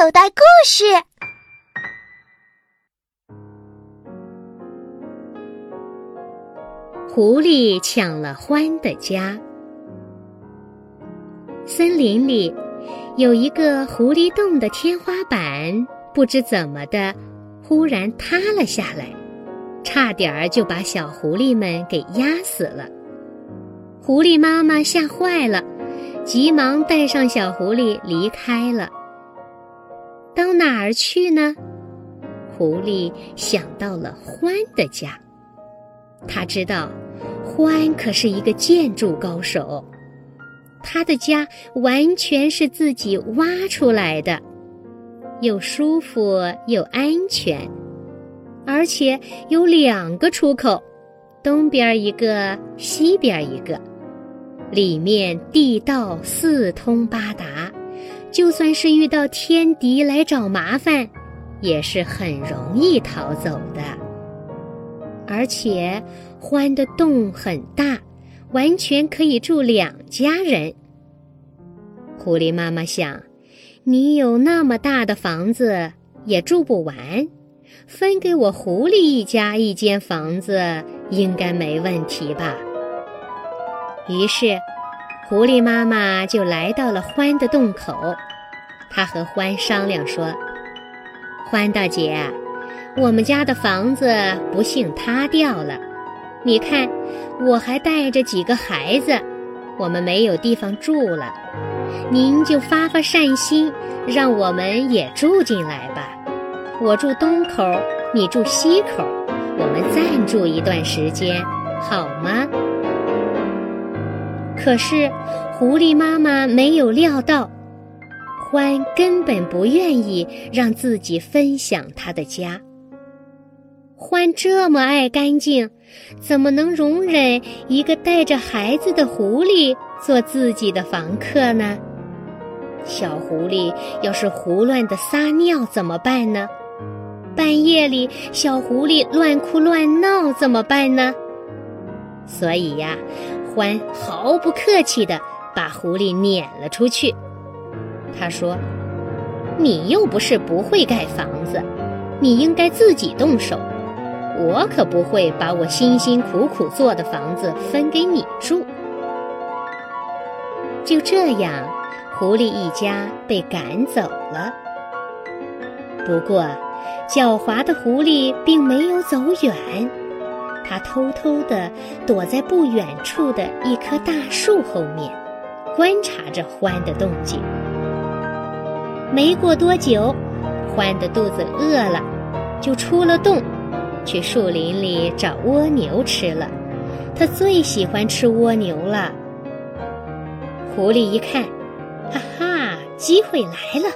口袋故事。狐狸抢了獾的家。森林里有一个狐狸洞的天花板，不知怎么的，忽然塌了下来，差点儿就把小狐狸们给压死了。狐狸妈妈吓坏了，急忙带上小狐狸离开了。到哪儿去呢？狐狸想到了獾的家。他知道，獾可是一个建筑高手，他的家完全是自己挖出来的，又舒服又安全，而且有两个出口，东边一个，西边一个，里面地道四通八达，就算是遇到天敌来找麻烦，也是很容易逃走的。而且，獾的洞很大，完全可以住两家人。狐狸妈妈想，你有那么大的房子也住不完，分给我狐狸一家一间房子应该没问题吧？于是，狐狸妈妈就来到了獾的洞口，她和獾商量说：“獾大姐。”我们家的房子不幸塌掉了，你看，我还带着几个孩子，我们没有地方住了。您就发发善心，让我们也住进来吧。我住东口，你住西口，我们暂住一段时间，好吗？可是，狐狸妈妈没有料到，獾根本不愿意让自己分享他的家。獾这么爱干净，怎么能容忍一个带着孩子的狐狸做自己的房客呢？小狐狸要是胡乱的撒尿怎么办呢？半夜里小狐狸乱哭乱闹怎么办呢？所以呀，獾毫不客气的把狐狸撵了出去。他说：“你又不是不会盖房子，你应该自己动手。”我可不会把我辛辛苦苦做的房子分给你住。就这样，狐狸一家被赶走了。不过，狡猾的狐狸并没有走远，它偷偷地躲在不远处的一棵大树后面，观察着獾的动静。没过多久，獾的肚子饿了，就出了洞。去树林里找蜗牛吃了，他最喜欢吃蜗牛了。狐狸一看，哈哈，机会来了！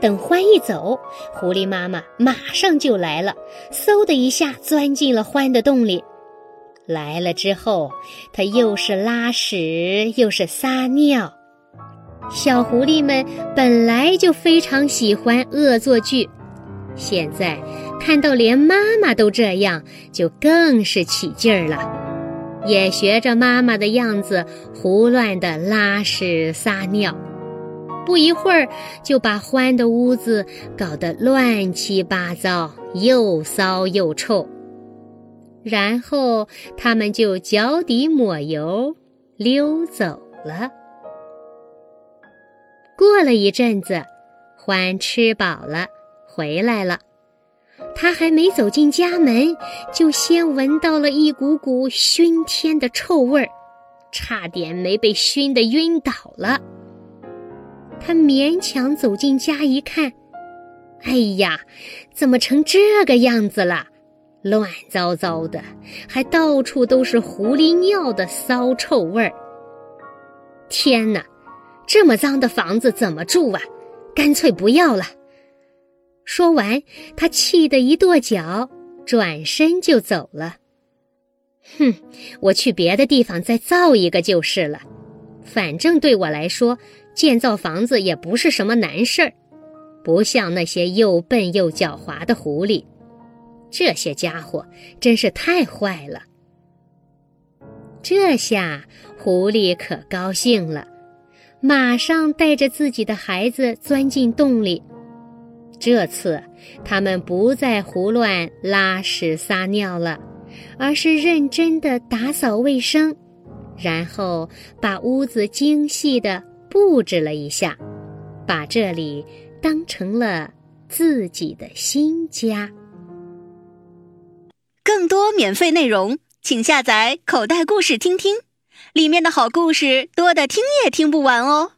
等獾一走，狐狸妈妈马上就来了，嗖的一下钻进了獾的洞里。来了之后，它又是拉屎又是撒尿。小狐狸们本来就非常喜欢恶作剧。现在看到连妈妈都这样，就更是起劲儿了，也学着妈妈的样子胡乱的拉屎撒尿，不一会儿就把欢的屋子搞得乱七八糟，又骚又臭。然后他们就脚底抹油溜走了。过了一阵子，欢吃饱了。回来了，他还没走进家门，就先闻到了一股股熏天的臭味儿，差点没被熏得晕倒了。他勉强走进家一看，哎呀，怎么成这个样子了？乱糟糟的，还到处都是狐狸尿的骚臭味儿。天哪，这么脏的房子怎么住啊？干脆不要了。说完，他气得一跺脚，转身就走了。哼，我去别的地方再造一个就是了。反正对我来说，建造房子也不是什么难事儿，不像那些又笨又狡猾的狐狸。这些家伙真是太坏了。这下狐狸可高兴了，马上带着自己的孩子钻进洞里。这次，他们不再胡乱拉屎撒尿了，而是认真的打扫卫生，然后把屋子精细的布置了一下，把这里当成了自己的新家。更多免费内容，请下载口袋故事听听，里面的好故事多得听也听不完哦。